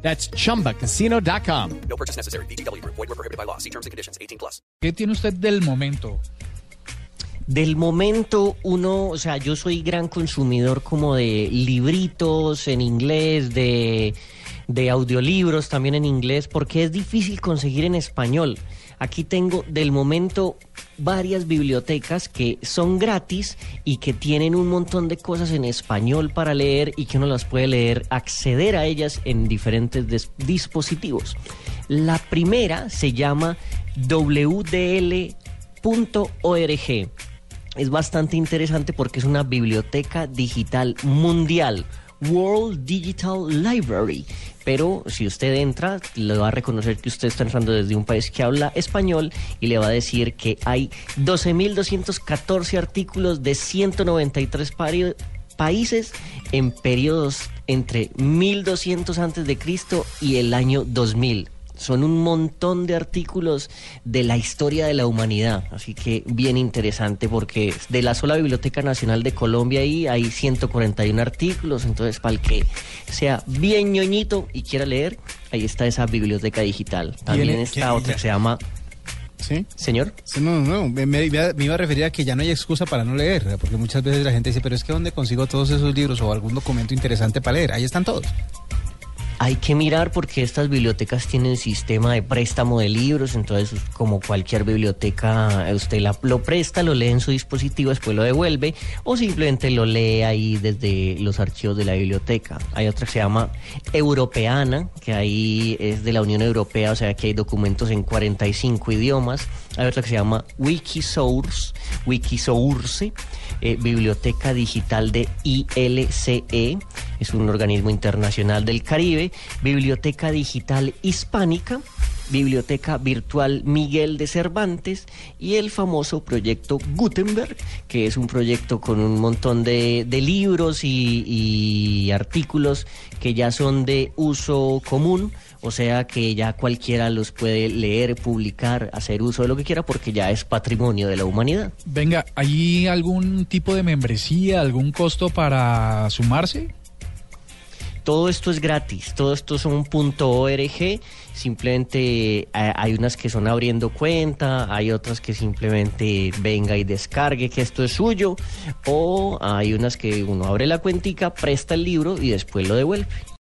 That's chumbacasino.com. No purchase necessary. BGW. Void were prohibited by law. See terms and conditions. 18 plus. ¿Qué tiene usted del momento? Del momento, uno, o sea, yo soy gran consumidor como de libritos en inglés, de, de audiolibros también en inglés, porque es difícil conseguir en español. Aquí tengo del momento varias bibliotecas que son gratis y que tienen un montón de cosas en español para leer y que uno las puede leer, acceder a ellas en diferentes dispositivos. La primera se llama wdl.org. Es bastante interesante porque es una biblioteca digital mundial. World Digital Library. Pero si usted entra, le va a reconocer que usted está entrando desde un país que habla español y le va a decir que hay 12.214 artículos de 193 pari- países en periodos entre 1200 antes de Cristo y el año 2000. Son un montón de artículos de la historia de la humanidad, así que bien interesante porque de la sola Biblioteca Nacional de Colombia ahí hay 141 artículos, entonces para el que sea bien ñoñito y quiera leer, ahí está esa biblioteca digital. También ¿Tiene- está otra que se llama, ¿Sí? señor. Sí, No, no, no, me, me iba me iba a referir a que ya no hay excusa para no leer, porque muchas veces la gente dice, pero es que ¿dónde consigo todos esos libros o algún documento interesante para leer? Ahí están todos. Hay que mirar porque estas bibliotecas tienen sistema de préstamo de libros, entonces como cualquier biblioteca, usted la- lo presta, lo lee en su dispositivo, después lo devuelve o simplemente lo lee ahí desde los archivos de la biblioteca. Hay otra que se llama Europeana, que ahí es de la Unión Europea, o sea que hay documentos en 45 idiomas. Hay otra que se llama Wikisource, Wikisource, eh, Biblioteca Digital de ILCE, es un organismo internacional del Caribe, Biblioteca Digital Hispánica, Biblioteca Virtual Miguel de Cervantes y el famoso proyecto Gutenberg, que es un proyecto con un montón de, libros y, y artículos que ya son de uso común, o sea que ya cualquiera los puede leer, publicar, hacer uso de lo que quiera porque ya es patrimonio de la humanidad. Venga, ¿hay algún tipo de membresía, algún costo para sumarse? Todo esto es gratis, todo esto son .org, simplemente eh, hay unas que son abriendo cuenta, hay otras que simplemente venga y descargue que esto es suyo, o hay unas que uno abre la cuentica, presta el libro y después lo devuelve.